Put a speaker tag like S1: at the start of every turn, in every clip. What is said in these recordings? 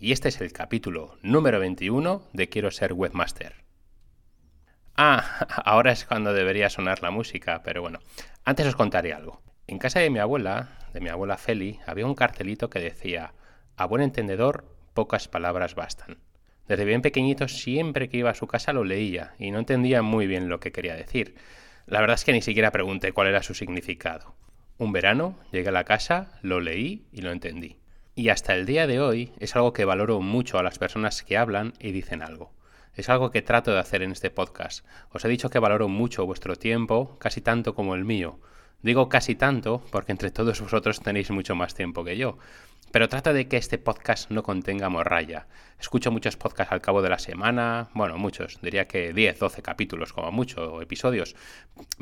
S1: y este es el capítulo número 21 de Quiero ser webmaster. Ah, ahora es cuando debería sonar la música, pero bueno, antes os contaré algo. En casa de mi abuela, de mi abuela Feli, había un cartelito que decía, a buen entendedor, pocas palabras bastan. Desde bien pequeñito siempre que iba a su casa lo leía y no entendía muy bien lo que quería decir. La verdad es que ni siquiera pregunté cuál era su significado. Un verano llegué a la casa, lo leí y lo entendí. Y hasta el día de hoy es algo que valoro mucho a las personas que hablan y dicen algo. Es algo que trato de hacer en este podcast. Os he dicho que valoro mucho vuestro tiempo, casi tanto como el mío. Digo casi tanto porque entre todos vosotros tenéis mucho más tiempo que yo. Pero trata de que este podcast no contenga morralla. Escucho muchos podcasts al cabo de la semana, bueno, muchos, diría que 10, 12 capítulos como mucho, episodios,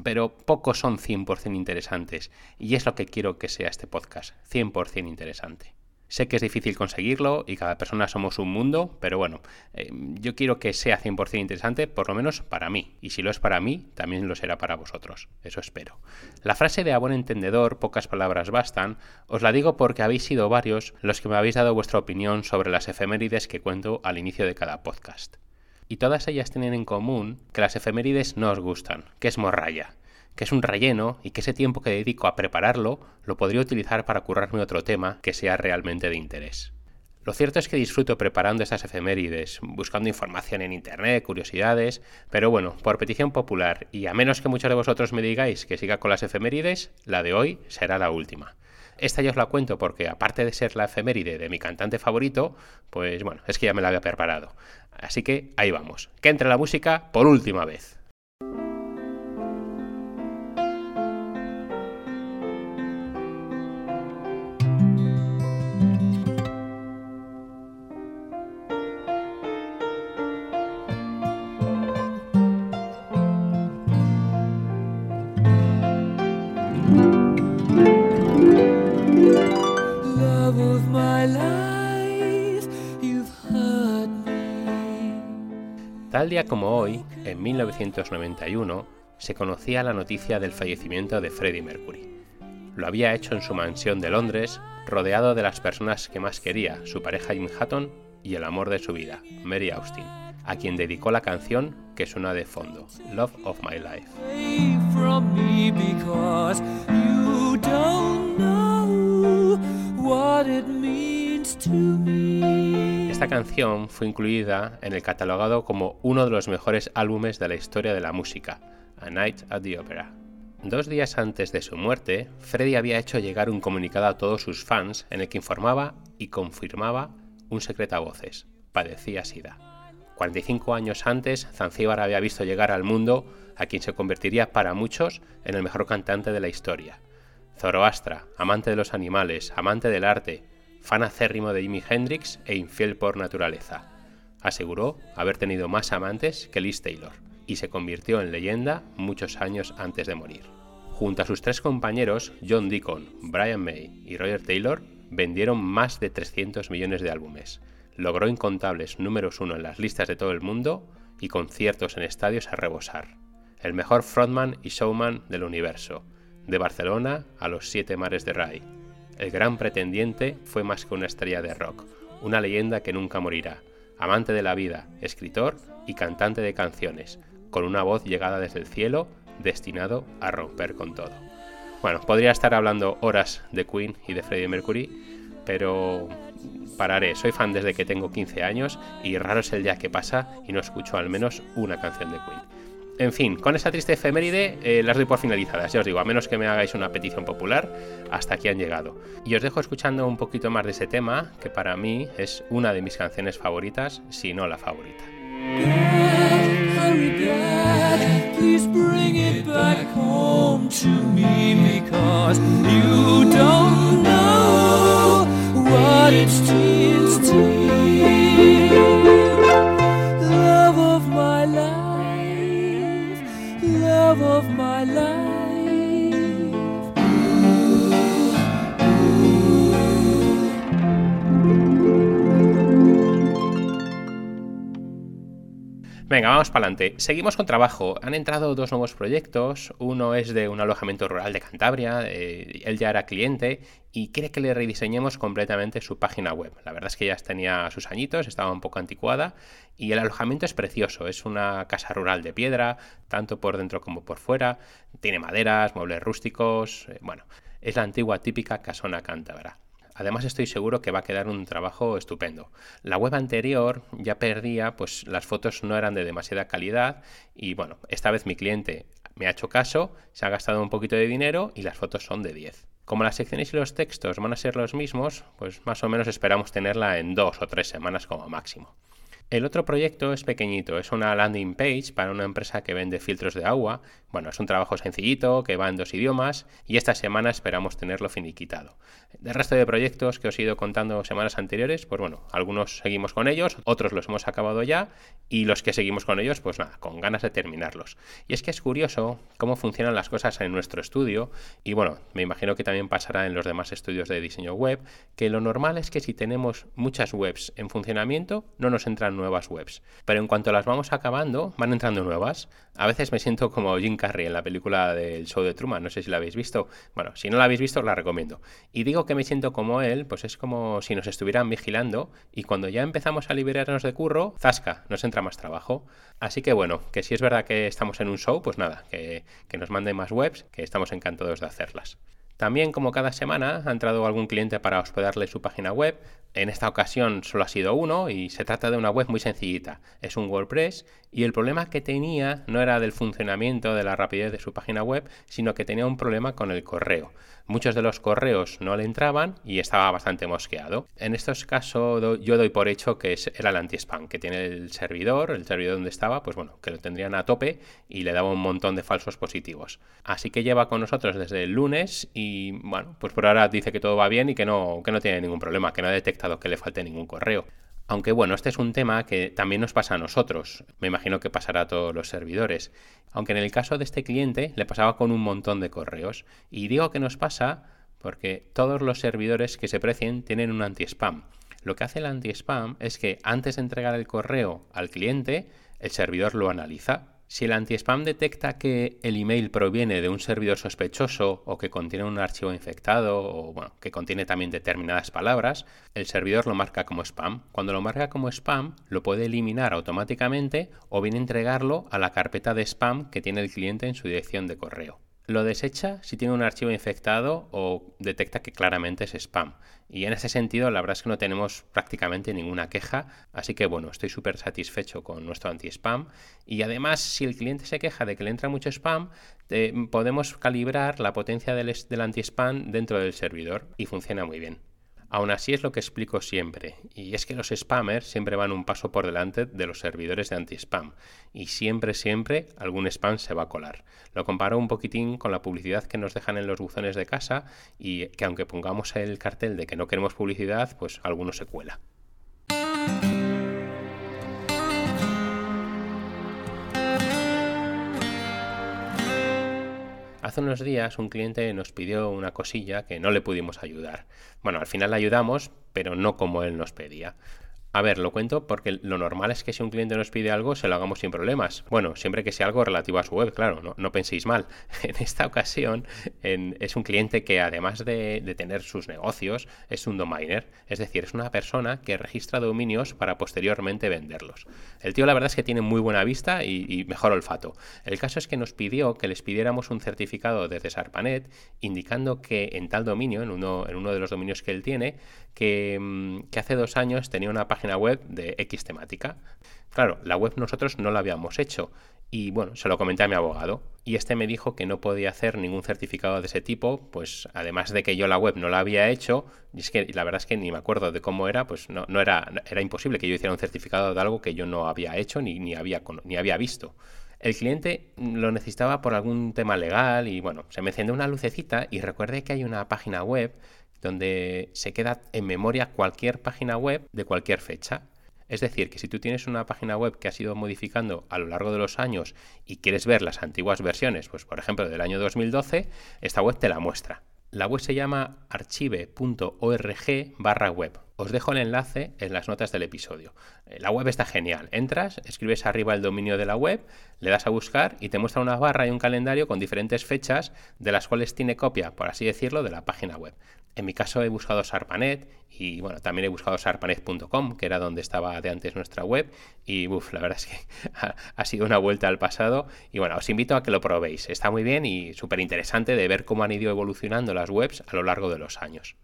S1: pero pocos son 100% interesantes. Y es lo que quiero que sea este podcast, 100% interesante. Sé que es difícil conseguirlo y cada persona somos un mundo, pero bueno, eh, yo quiero que sea 100% interesante, por lo menos para mí. Y si lo es para mí, también lo será para vosotros. Eso espero. La frase de a buen entendedor, pocas palabras bastan, os la digo porque habéis sido varios los que me habéis dado vuestra opinión sobre las efemérides que cuento al inicio de cada podcast. Y todas ellas tienen en común que las efemérides no os gustan, que es morralla que es un relleno y que ese tiempo que dedico a prepararlo lo podría utilizar para currarme otro tema que sea realmente de interés. Lo cierto es que disfruto preparando estas efemérides, buscando información en internet, curiosidades, pero bueno, por petición popular, y a menos que muchos de vosotros me digáis que siga con las efemérides, la de hoy será la última. Esta ya os la cuento porque aparte de ser la efeméride de mi cantante favorito, pues bueno, es que ya me la había preparado. Así que ahí vamos, que entre la música por última vez. Tal día como hoy, en 1991, se conocía la noticia del fallecimiento de Freddie Mercury. Lo había hecho en su mansión de Londres, rodeado de las personas que más quería, su pareja Jim Hatton y el amor de su vida, Mary Austin, a quien dedicó la canción que suena de fondo, Love of My Life. Esta canción fue incluida en el catalogado como uno de los mejores álbumes de la historia de la música, A Night at the Opera. Dos días antes de su muerte, Freddie había hecho llegar un comunicado a todos sus fans en el que informaba y confirmaba un secreto a voces. Padecía SIDA. 45 años antes, Zanzíbar había visto llegar al mundo a quien se convertiría para muchos en el mejor cantante de la historia. Zoroastra, amante de los animales, amante del arte, fan acérrimo de Jimi Hendrix e infiel por naturaleza. Aseguró haber tenido más amantes que Liz Taylor y se convirtió en leyenda muchos años antes de morir. Junto a sus tres compañeros, John Deacon, Brian May y Roger Taylor, vendieron más de 300 millones de álbumes. Logró incontables números uno en las listas de todo el mundo y conciertos en estadios a rebosar. El mejor frontman y showman del universo, de Barcelona a los siete mares de Rai, el gran pretendiente fue más que una estrella de rock, una leyenda que nunca morirá, amante de la vida, escritor y cantante de canciones, con una voz llegada desde el cielo, destinado a romper con todo. Bueno, podría estar hablando horas de Queen y de Freddie Mercury, pero pararé. Soy fan desde que tengo 15 años y raro es el día que pasa y no escucho al menos una canción de Queen. En fin, con esta triste efeméride eh, las doy por finalizadas, ya os digo, a menos que me hagáis una petición popular, hasta aquí han llegado. Y os dejo escuchando un poquito más de ese tema, que para mí es una de mis canciones favoritas, si no la favorita. Seguimos con trabajo. Han entrado dos nuevos proyectos. Uno es de un alojamiento rural de Cantabria. Eh, él ya era cliente y quiere que le rediseñemos completamente su página web. La verdad es que ya tenía sus añitos, estaba un poco anticuada y el alojamiento es precioso. Es una casa rural de piedra, tanto por dentro como por fuera. Tiene maderas, muebles rústicos. Eh, bueno, es la antigua típica casona cántabra. Además estoy seguro que va a quedar un trabajo estupendo. La web anterior ya perdía, pues las fotos no eran de demasiada calidad y bueno, esta vez mi cliente me ha hecho caso, se ha gastado un poquito de dinero y las fotos son de 10. Como las secciones y los textos van a ser los mismos, pues más o menos esperamos tenerla en dos o tres semanas como máximo. El otro proyecto es pequeñito, es una landing page para una empresa que vende filtros de agua. Bueno, es un trabajo sencillito que va en dos idiomas y esta semana esperamos tenerlo finiquitado. Del resto de proyectos que os he ido contando semanas anteriores, pues bueno, algunos seguimos con ellos, otros los hemos acabado ya y los que seguimos con ellos, pues nada, con ganas de terminarlos. Y es que es curioso cómo funcionan las cosas en nuestro estudio y bueno, me imagino que también pasará en los demás estudios de diseño web, que lo normal es que si tenemos muchas webs en funcionamiento, no nos entran nuevas webs. Pero en cuanto las vamos acabando, van entrando nuevas. A veces me siento como Jim Carrey en la película del show de Truman, no sé si la habéis visto. Bueno, si no la habéis visto, la recomiendo. Y digo que me siento como él, pues es como si nos estuvieran vigilando y cuando ya empezamos a liberarnos de curro, zasca, nos entra más trabajo. Así que bueno, que si es verdad que estamos en un show, pues nada, que, que nos manden más webs, que estamos encantados de hacerlas. También, como cada semana, ha entrado algún cliente para hospedarle su página web. En esta ocasión solo ha sido uno y se trata de una web muy sencillita. Es un WordPress y el problema que tenía no era del funcionamiento, de la rapidez de su página web, sino que tenía un problema con el correo. Muchos de los correos no le entraban y estaba bastante mosqueado. En estos casos yo doy por hecho que era el anti-spam, que tiene el servidor, el servidor donde estaba, pues bueno, que lo tendrían a tope y le daba un montón de falsos positivos. Así que lleva con nosotros desde el lunes y bueno, pues por ahora dice que todo va bien y que no, que no tiene ningún problema, que no ha detectado que le falte ningún correo. Aunque bueno, este es un tema que también nos pasa a nosotros, me imagino que pasará a todos los servidores. Aunque en el caso de este cliente le pasaba con un montón de correos. Y digo que nos pasa porque todos los servidores que se precien tienen un anti-spam. Lo que hace el anti-spam es que antes de entregar el correo al cliente, el servidor lo analiza si el anti-spam detecta que el email proviene de un servidor sospechoso o que contiene un archivo infectado o bueno, que contiene también determinadas palabras, el servidor lo marca como spam. Cuando lo marca como spam, lo puede eliminar automáticamente o bien entregarlo a la carpeta de spam que tiene el cliente en su dirección de correo lo desecha si tiene un archivo infectado o detecta que claramente es spam. Y en ese sentido, la verdad es que no tenemos prácticamente ninguna queja, así que bueno, estoy súper satisfecho con nuestro anti-spam. Y además, si el cliente se queja de que le entra mucho spam, eh, podemos calibrar la potencia del, del anti-spam dentro del servidor y funciona muy bien. Aún así es lo que explico siempre, y es que los spammers siempre van un paso por delante de los servidores de anti-spam, y siempre, siempre algún spam se va a colar. Lo comparo un poquitín con la publicidad que nos dejan en los buzones de casa, y que aunque pongamos el cartel de que no queremos publicidad, pues alguno se cuela. Hace unos días un cliente nos pidió una cosilla que no le pudimos ayudar. Bueno, al final le ayudamos, pero no como él nos pedía. A ver, lo cuento porque lo normal es que si un cliente nos pide algo, se lo hagamos sin problemas. Bueno, siempre que sea algo relativo a su web, claro, no, penséis mal. En esta ocasión es un cliente que además de, tener sus negocios, es un domainer. Es decir, es una persona que registra dominios para posteriormente venderlos. El tío la verdad es que tiene muy buena vista y, mejor olfato. El caso es que nos pidió que les pidiéramos un certificado de Cesarpanet indicando que en tal dominio, en uno de los dominios que él tiene, que, mm, que hace dos años tenía una página web de X temática. Claro, la web nosotros no la habíamos hecho y bueno, se lo comenté a mi abogado y este me dijo que no podía hacer ningún certificado de ese tipo, pues además de que yo la web no la había hecho, y es que la verdad es que ni me acuerdo de cómo era, pues no, no era, era imposible que yo hiciera un certificado de algo que yo no había hecho ni, ni, había, ni había visto. El cliente lo necesitaba por algún tema legal y bueno, se me encendió una lucecita y recuerde que hay una página web donde se queda en memoria cualquier página web de cualquier fecha. Es decir, que si tú tienes una página web que has ido modificando a lo largo de los años y quieres ver las antiguas versiones, pues por ejemplo del año 2012, esta web te la muestra. La web se llama archive.org barra web. Os dejo el enlace en las notas del episodio. Eh, la web está genial. Entras, escribes arriba el dominio de la web, le das a buscar y te muestra una barra y un calendario con diferentes fechas de las cuales tiene copia, por así decirlo, de la página web. En mi caso he buscado Sarpanet y bueno, también he buscado sarpanet.com, que era donde estaba de antes nuestra web. Y la verdad es que ha, sido una vuelta al pasado. Y bueno, os invito a que lo probéis. Está muy bien y súper interesante de ver cómo han ido evolucionando las webs a lo largo de los años.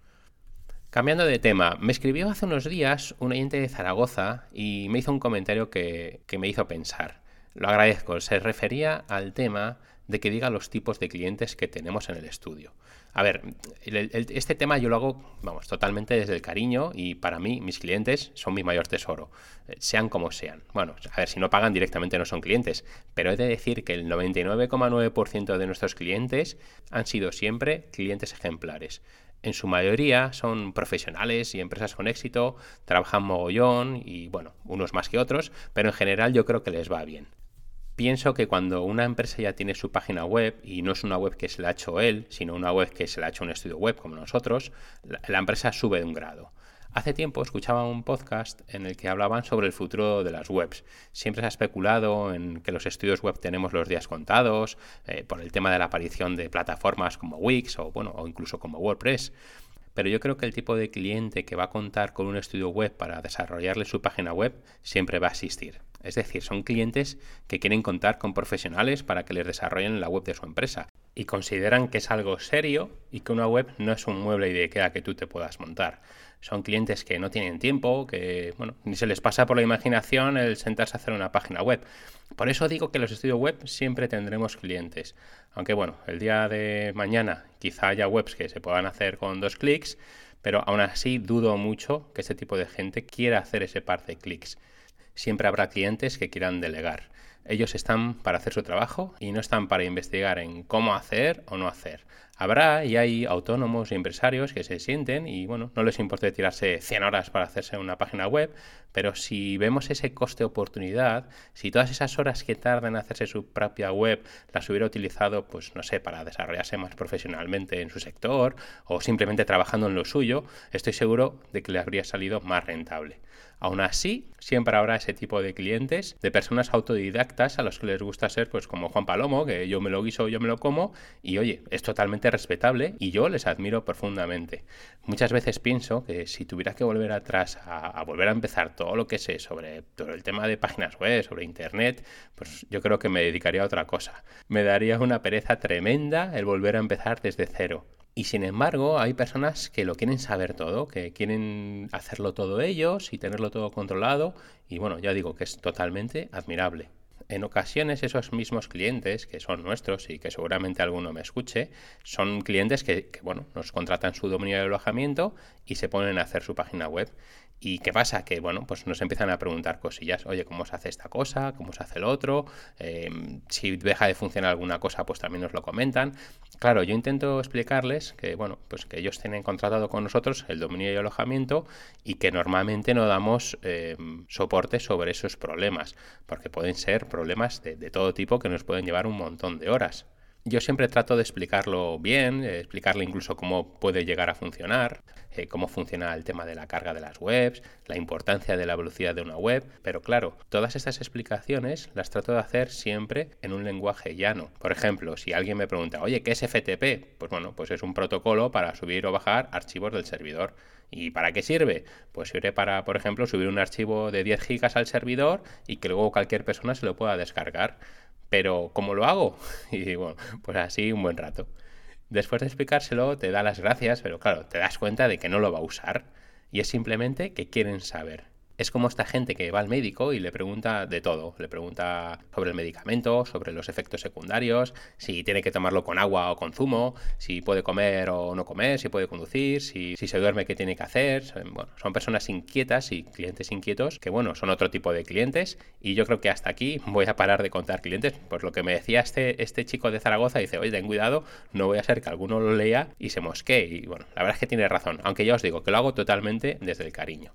S1: Cambiando de tema, me escribió hace unos días un oyente de Zaragoza y me hizo un comentario que, me hizo pensar. Lo agradezco, se refería al tema de que diga los tipos de clientes que tenemos en el estudio. A ver, este tema yo lo hago, vamos, totalmente desde el cariño y para mí mis clientes son mi mayor tesoro, eh, sean como sean. Bueno, a ver, si no pagan directamente no son clientes, pero he de decir que el 99,9% de nuestros clientes han sido siempre clientes ejemplares. En su mayoría son profesionales y empresas con éxito, trabajan mogollón y bueno, unos más que otros, pero en general yo creo que les va bien. Pienso que cuando una empresa ya tiene su página web y no es una web que se la ha hecho él, sino una web que se la ha hecho un estudio web como nosotros, la, empresa sube de un grado. Hace tiempo escuchaba un podcast en el que hablaban sobre el futuro de las webs. Siempre se ha especulado en que los estudios web tenemos los días contados, eh, por el tema de la aparición de plataformas como Wix o, bueno, o incluso como WordPress. Pero yo creo que el tipo de cliente que va a contar con un estudio web para desarrollarle su página web siempre va a existir. Es decir, son clientes que quieren contar con profesionales para que les desarrollen la web de su empresa y consideran que es algo serio y que una web no es un mueble de IKEA que tú te puedas montar. Son clientes que no tienen tiempo, que bueno, ni se les pasa por la imaginación el sentarse a hacer una página web. Por eso digo que los estudios web siempre tendremos clientes. Aunque bueno, el día de mañana quizá haya webs que se puedan hacer con dos clics, pero aún así dudo mucho que este tipo de gente quiera hacer ese par de clics siempre habrá clientes que quieran delegar. Ellos están para hacer su trabajo y no están para investigar en cómo hacer o no hacer. Habrá y hay autónomos y empresarios que se sienten y bueno, no les importa tirarse 100 horas para hacerse una página web, pero si vemos ese coste oportunidad, si todas esas horas que tardan en hacerse su propia web las hubiera utilizado, pues no sé, para desarrollarse más profesionalmente en su sector o simplemente trabajando en lo suyo, estoy seguro de que le habría salido más rentable. Aún así, siempre habrá ese tipo de clientes, de personas autodidactas a los que les gusta ser pues como Juan Palomo, que yo me lo guiso, yo me lo como, y oye, es totalmente respetable y yo les admiro profundamente. Muchas veces pienso que si tuviera que volver atrás a, volver a empezar todo lo que sé sobre, sobre el tema de páginas web, sobre internet, pues yo creo que me dedicaría a otra cosa. Me daría una pereza tremenda el volver a empezar desde cero. Y sin embargo, hay personas que lo quieren saber todo, que quieren hacerlo todo ellos y tenerlo todo controlado. Y bueno, ya digo que es totalmente admirable. En ocasiones esos mismos clientes, que son nuestros y que seguramente alguno me escuche, son clientes que, que, bueno, nos contratan su dominio de alojamiento y se ponen a hacer su página web. ¿Y qué pasa? Que bueno, pues nos empiezan a preguntar cosillas, oye, ¿cómo se hace esta cosa? ¿Cómo se hace el otro? Em, si deja de funcionar alguna cosa, pues también nos lo comentan. Claro, yo intento explicarles que, bueno, pues que ellos tienen contratado con nosotros el dominio y alojamiento y que normalmente no damos em, soporte sobre esos problemas, porque pueden ser problemas de todo tipo que nos pueden llevar un montón de horas. Yo siempre trato de explicarlo bien, explicarle incluso cómo puede llegar a funcionar, eh, cómo funciona el tema de la carga de las webs, la importancia de la velocidad de una web, pero claro, todas estas explicaciones las trato de hacer siempre en un lenguaje llano. Por ejemplo, si alguien me pregunta, oye, ¿qué es FTP? Pues bueno, pues es un protocolo para subir o bajar archivos del servidor. ¿Y para qué sirve? Pues sirve para, por ejemplo, subir un archivo de 10 gigas al servidor y que luego cualquier persona se lo pueda descargar. Pero, ¿cómo lo hago? Y bueno, pues así un buen rato. Después de explicárselo, te da las gracias, pero claro, te das cuenta de que no lo va a usar. Y es simplemente que quieren saber. Es como esta gente que va al médico y le pregunta de todo. Le pregunta sobre el medicamento, sobre los efectos secundarios, si tiene que tomarlo con agua o con zumo, si puede comer o no comer, si puede conducir, si, se duerme, qué tiene que hacer. Bueno, son personas inquietas y clientes inquietos que, bueno, son otro tipo de clientes. Y yo creo que hasta aquí voy a parar de contar clientes. Pues lo que me decía este, este chico de Zaragoza, dice, oye, ten cuidado, no voy a ser que alguno lo lea y se mosquee. Y bueno, la verdad es que tiene razón. Aunque ya os digo que lo hago totalmente desde el cariño.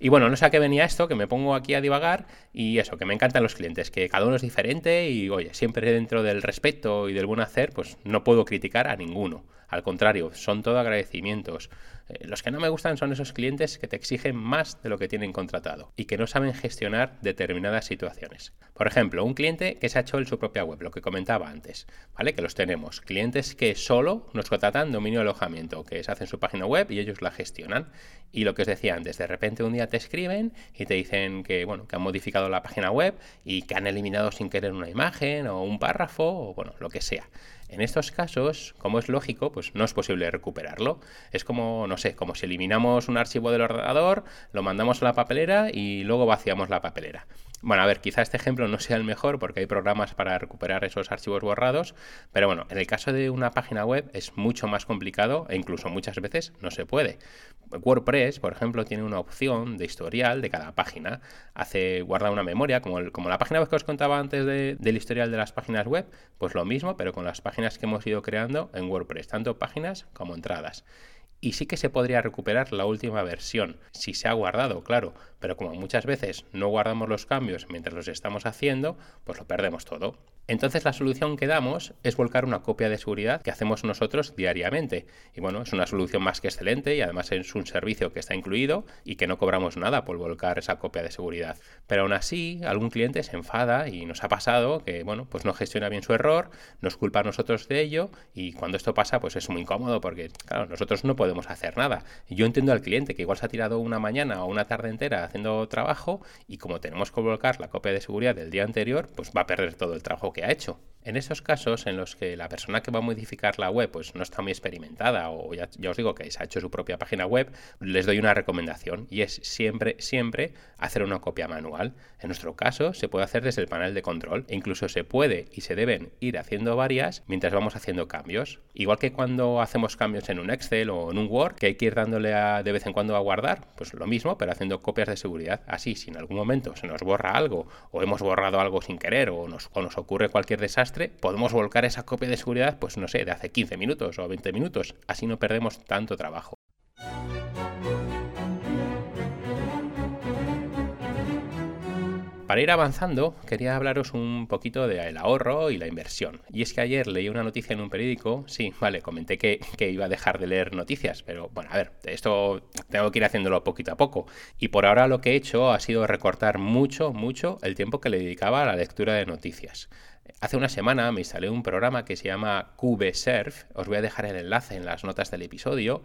S1: Y bueno, no sé a qué venía esto, que me pongo aquí a divagar y eso, que me encantan los clientes, que cada uno es diferente y oye, siempre dentro del respeto y del buen hacer, pues no puedo criticar a ninguno. Al contrario, son todo agradecimientos. Eh, los que no me gustan son esos clientes que te exigen más de lo que tienen contratado y que no saben gestionar determinadas situaciones. Por ejemplo, un cliente que se ha hecho en su propia web, lo que comentaba antes, ¿vale? Que los tenemos. Clientes que solo nos contratan dominio de alojamiento, que se hacen su página web y ellos la gestionan. Y lo que os decía antes, de repente un día te escriben y te dicen que, bueno, que han modificado la página web y que han eliminado sin querer una imagen o un párrafo o, bueno, lo que sea. En estos casos, como es lógico, pues no es posible recuperarlo. Es como, no sé, como si eliminamos un archivo del ordenador, lo mandamos a la papelera y luego vaciamos la papelera. Bueno, a ver, quizá este ejemplo no sea el mejor porque hay programas para recuperar esos archivos borrados, pero bueno, en el caso de una página web es mucho más complicado e incluso muchas veces no se puede. WordPress, por ejemplo, tiene una opción de historial de cada página. Hace, guarda una memoria, como, la página web que os contaba antes del historial de las páginas web, pues lo mismo, pero con las páginas que hemos ido creando en WordPress, tanto páginas como entradas y sí que se podría recuperar la última versión, si se ha guardado, claro, pero como muchas veces no guardamos los cambios mientras los estamos haciendo, pues lo perdemos todo. Entonces la solución que damos es volcar una copia de seguridad que hacemos nosotros diariamente. Y bueno, es una solución más que excelente y además es un servicio que está incluido y que no cobramos nada por volcar esa copia de seguridad. Pero aún así, algún cliente se enfada y nos ha pasado que, bueno, pues no gestiona bien su error, nos culpa a nosotros de ello y cuando esto pasa, pues es muy incómodo porque, claro, nosotros no podemos hacer nada. Yo entiendo al cliente que igual se ha tirado una mañana o una tarde entera haciendo trabajo y como tenemos que volcar la copia de seguridad del día anterior, pues va a perder todo el trabajo que ha hecho. En esos casos en los que la persona que va a modificar la web pues no está muy experimentada o ya, os digo que se ha hecho su propia página web, les doy una recomendación y es siempre, siempre hacer una copia manual. En nuestro caso se puede hacer desde el panel de control e incluso se puede y se deben ir haciendo varias mientras vamos haciendo cambios. Igual que cuando hacemos cambios en un Excel o en un Word, que hay que ir dándole de vez en cuando a guardar, pues lo mismo, pero haciendo copias de seguridad. Así, si en algún momento se nos borra algo o hemos borrado algo sin querer o nos, o nos ocurre cualquier desastre, podemos volcar esa copia de seguridad, pues no sé, de hace 15 minutos o 20 minutos. Así no perdemos tanto trabajo. Para ir avanzando, quería hablaros un poquito del ahorro y la inversión. Y es que ayer leí una noticia en un periódico, sí, vale, comenté que, que, iba a dejar de leer noticias, pero bueno, a ver, esto tengo que ir haciéndolo poquito a poco. Y por ahora lo que he hecho ha sido recortar mucho, mucho el tiempo que le dedicaba a la lectura de noticias. Hace una semana me instalé un programa que se llama CubeSurf, os voy a dejar el enlace en las notas del episodio,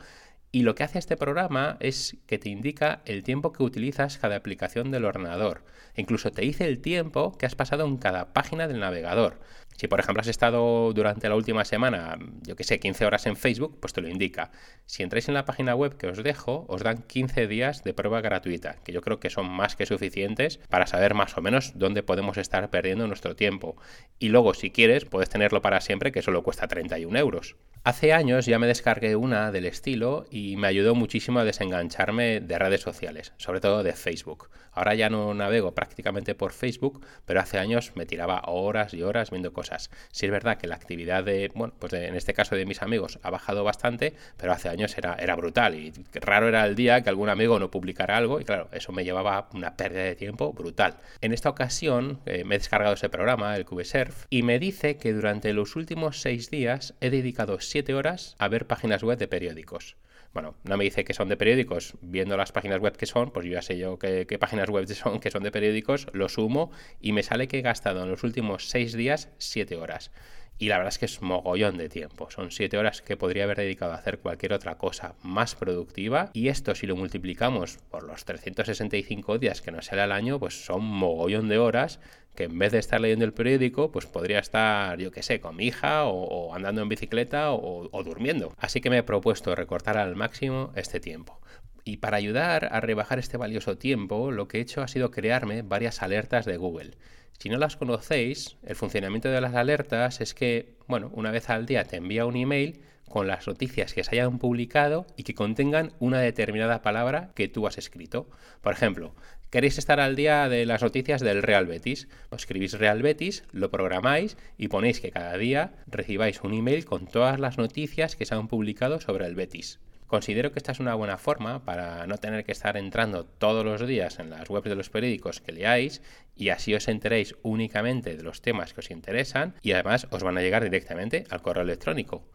S1: y lo que hace este programa es que te indica el tiempo que utilizas cada aplicación del ordenador. incluso te dice el tiempo que has pasado en cada página del navegador. Si por ejemplo has estado durante la última semana, yo que sé, 15 horas en Facebook, pues te lo indica. Si entráis en la página web que os dejo, os dan 15 días de prueba gratuita, que yo creo que son más que suficientes para saber más o menos dónde podemos estar perdiendo nuestro tiempo. Y luego, si quieres, puedes tenerlo para siempre, que solo cuesta 31 euros. Hace años ya me descargué una del estilo y me ayudó muchísimo a desengancharme de redes sociales, sobre todo de Facebook. Ahora ya no navego prácticamente por Facebook, pero hace años me tiraba horas y horas viendo cosas. Sí es verdad que la actividad de, bueno, pues en este caso de mis amigos ha bajado bastante, pero hace años era, brutal y raro era el día que algún amigo no publicara algo y claro, eso me llevaba una pérdida de tiempo brutal. En esta ocasión eh, me he descargado ese programa, el CubeSurf, y me dice que durante los últimos seis días he dedicado 7 horas a ver páginas web de periódicos. Bueno, no me dice que son de periódicos, viendo las páginas web que son, pues yo ya sé yo qué, páginas web son que son de periódicos, lo sumo y me sale que he gastado en los últimos 6 días 7 horas. Y la verdad es que es mogollón de tiempo. Son 7 horas que podría haber dedicado a hacer cualquier otra cosa más productiva. Y esto si lo multiplicamos por los 365 días que nos sale al año, pues son mogollón de horas que en vez de estar leyendo el periódico, pues podría estar, yo qué sé, con mi hija o, andando en bicicleta o durmiendo. Así que me he propuesto recortar al máximo este tiempo. Y para ayudar a rebajar este valioso tiempo, lo que he hecho ha sido crearme varias alertas de Google. Si no las conocéis, el funcionamiento de las alertas es que, bueno, una vez al día te envía un email con las noticias que se hayan publicado y que contengan una determinada palabra que tú has escrito. Por ejemplo, queréis estar al día de las noticias del Real Betis. Escribís Real Betis, lo programáis y ponéis que cada día recibáis un email con todas las noticias que se han publicado sobre el Betis. Considero que esta es una buena forma para no tener que estar entrando todos los días en las webs de los periódicos que leáis y así os enteréis únicamente de los temas que os interesan y además os van a llegar directamente al correo electrónico.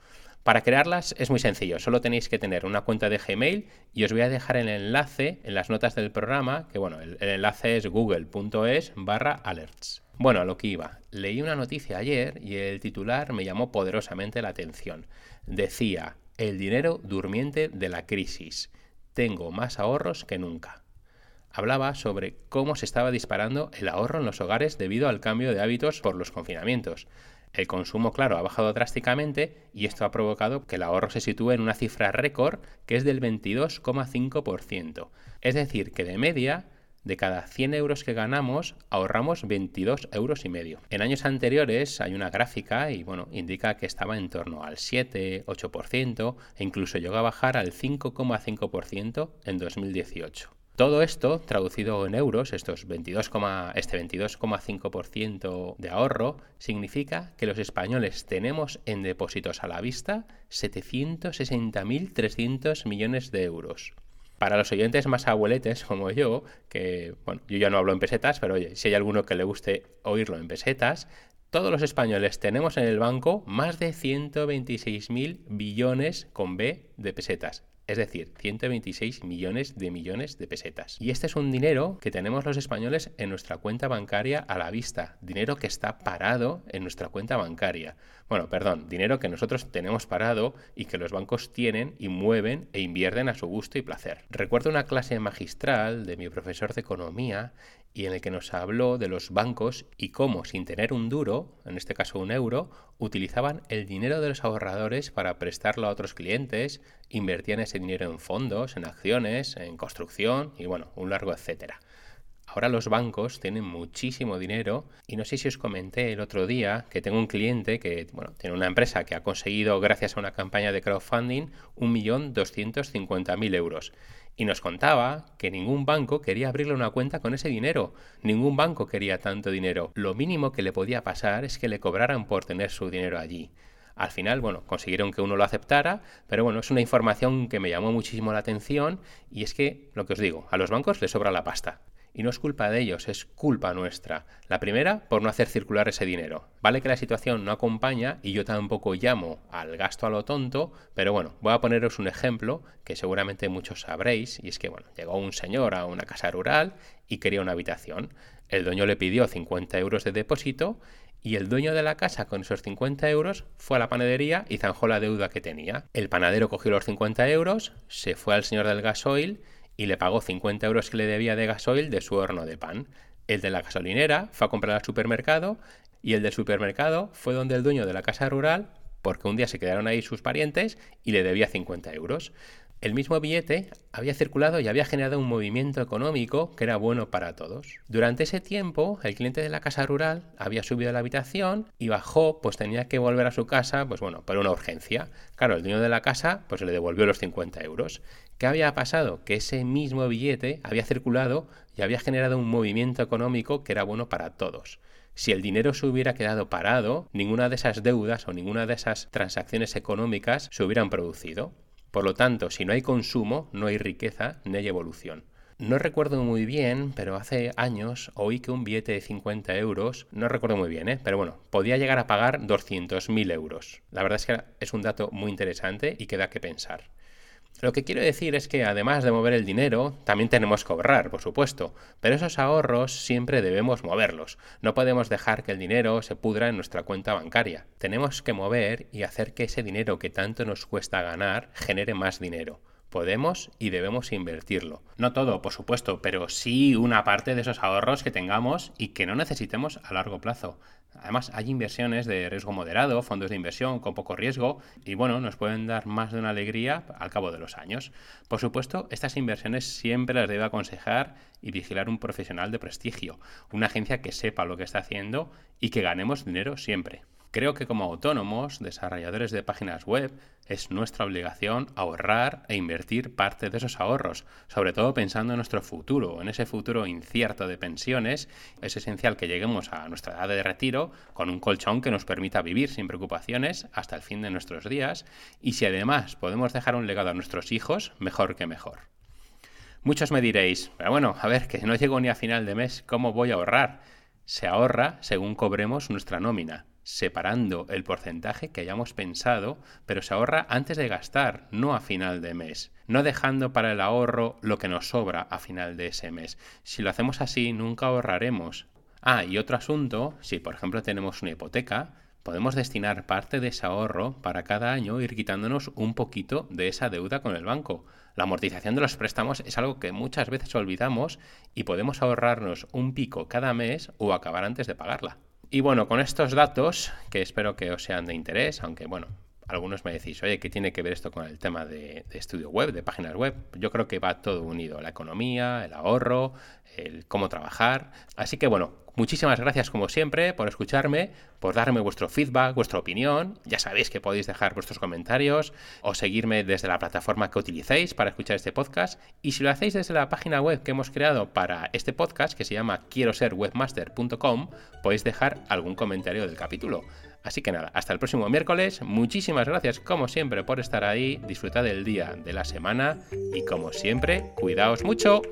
S1: Para crearlas es muy sencillo, solo tenéis que tener una cuenta de Gmail y os voy a dejar el enlace en las notas del programa, que bueno, el, enlace es google.es barra alerts. Bueno, a lo que iba. Leí una noticia ayer y el titular me llamó poderosamente la atención. Decía, el dinero durmiente de la crisis. Tengo más ahorros que nunca. Hablaba sobre cómo se estaba disparando el ahorro en los hogares debido al cambio de hábitos por los confinamientos. El consumo, claro, ha bajado drásticamente y esto ha provocado que el ahorro se sitúe en una cifra récord que es del 22,5%. Es decir, que de media, de cada 100 euros que ganamos, ahorramos 22 euros y medio. En años anteriores hay una gráfica y bueno, indica que estaba en torno al 7, 8% e incluso llegó a bajar al 5,5% en 2018. Todo esto, traducido en euros, estos 22, este 22,5% de ahorro, significa que los españoles tenemos en depósitos a la vista 760.300 millones de euros. Para los oyentes más abueletes como yo, que, bueno, yo ya no hablo en pesetas, pero oye, si hay alguno que le guste oírlo en pesetas, todos los españoles tenemos en el banco más de 126.000 billones con B de pesetas es decir, 126 millones de millones de pesetas. Y este es un dinero que tenemos los españoles en nuestra cuenta bancaria a la vista, dinero que está parado en nuestra cuenta bancaria. Bueno, perdón, dinero que nosotros tenemos parado y que los bancos tienen y mueven e invierten a su gusto y placer. Recuerdo una clase magistral de mi profesor de economía y en el que nos habló de los bancos y cómo, sin tener un duro, en este caso un euro, utilizaban el dinero de los ahorradores para prestarlo a otros clientes, invertían ese dinero en fondos, en acciones, en construcción y bueno, un largo etcétera. Ahora los bancos tienen muchísimo dinero y no sé si os comenté el otro día que tengo un cliente que bueno, tiene una empresa que ha conseguido gracias a una campaña de crowdfunding 1.250.000 euros y nos contaba que ningún banco quería abrirle una cuenta con ese dinero. Ningún banco quería tanto dinero. Lo mínimo que le podía pasar es que le cobraran por tener su dinero allí. Al final, bueno, consiguieron que uno lo aceptara, pero bueno, es una información que me llamó muchísimo la atención y es que, lo que os digo, a los bancos les sobra la pasta. Y no es culpa de ellos, es culpa nuestra. La primera, por no hacer circular ese dinero. Vale que la situación no acompaña y yo tampoco llamo al gasto a lo tonto, pero bueno, voy a poneros un ejemplo que seguramente muchos sabréis, y es que, bueno, llegó un señor a una casa rural y quería una habitación. El dueño le pidió 50 euros de depósito y el dueño de la casa con esos 50 euros fue a la panadería y zanjó la deuda que tenía. El panadero cogió los 50 euros, se fue al señor del gasoil y le pagó 50 euros que le debía de gasoil de su horno de pan. El de la gasolinera fue a comprar al supermercado y el del supermercado fue donde el dueño de la casa rural porque un día se quedaron ahí sus parientes y le debía 50 euros. El mismo billete había circulado y había generado un movimiento económico que era bueno para todos. Durante ese tiempo, el cliente de la casa rural había subido a la habitación y bajó, pues tenía que volver a su casa, pues bueno, por una urgencia. Claro, el dueño de la casa, pues le devolvió los 50 euros. ¿Qué había pasado? Que ese mismo billete había circulado y había generado un movimiento económico que era bueno para todos. Si el dinero se hubiera quedado parado, ninguna de esas deudas o ninguna de esas transacciones económicas se hubieran producido. Por lo tanto, si no hay consumo, no hay riqueza ni hay evolución. No recuerdo muy bien, pero hace años oí que un billete de 50 euros, no recuerdo muy bien, ¿eh? pero bueno, podía llegar a pagar 200.000 euros. La verdad es que es un dato muy interesante y que da que pensar. Lo que quiero decir es que además de mover el dinero, también tenemos que ahorrar, por supuesto, pero esos ahorros siempre debemos moverlos. No podemos dejar que el dinero se pudra en nuestra cuenta bancaria. Tenemos que mover y hacer que ese dinero que tanto nos cuesta ganar genere más dinero. Podemos y debemos invertirlo. No todo, por supuesto, pero sí una parte de esos ahorros que tengamos y que no necesitemos a largo plazo. Además, hay inversiones de riesgo moderado, fondos de inversión con poco riesgo y bueno, nos pueden dar más de una alegría al cabo de los años. Por supuesto, estas inversiones siempre las debe aconsejar y vigilar un profesional de prestigio, una agencia que sepa lo que está haciendo y que ganemos dinero siempre. Creo que como autónomos, desarrolladores de páginas web, es nuestra obligación ahorrar e invertir parte de esos ahorros, sobre todo pensando en nuestro futuro, en ese futuro incierto de pensiones. Es esencial que lleguemos a nuestra edad de retiro con un colchón que nos permita vivir sin preocupaciones hasta el fin de nuestros días y si además podemos dejar un legado a nuestros hijos, mejor que mejor. Muchos me diréis, pero bueno, a ver, que no llego ni a final de mes, ¿cómo voy a ahorrar? Se ahorra según cobremos nuestra nómina. Separando el porcentaje que hayamos pensado, pero se ahorra antes de gastar, no a final de mes, no dejando para el ahorro lo que nos sobra a final de ese mes. Si lo hacemos así, nunca ahorraremos. Ah, y otro asunto, si por ejemplo tenemos una hipoteca, podemos destinar parte de ese ahorro para cada año ir quitándonos un poquito de esa deuda con el banco. La amortización de los préstamos es algo que muchas veces olvidamos y podemos ahorrarnos un pico cada mes o acabar antes de pagarla. Y bueno, con estos datos, que espero que os sean de interés, aunque bueno, algunos me decís, oye, ¿qué tiene que ver esto con el tema de, estudio web, de páginas web? Yo creo que va todo unido, la economía, el ahorro, el cómo trabajar. Así que bueno, muchísimas gracias como siempre por escucharme, por darme vuestro feedback, vuestra opinión. Ya sabéis que podéis dejar vuestros comentarios o seguirme desde la plataforma que utilicéis para escuchar este podcast. Y si lo hacéis desde la página web que hemos creado para este podcast, que se llama quiero ser webmaster.com, podéis dejar algún comentario del capítulo. Así que nada, hasta el próximo miércoles. Muchísimas gracias como siempre por estar ahí. Disfrutad del día, de la semana y como siempre, cuidaos mucho.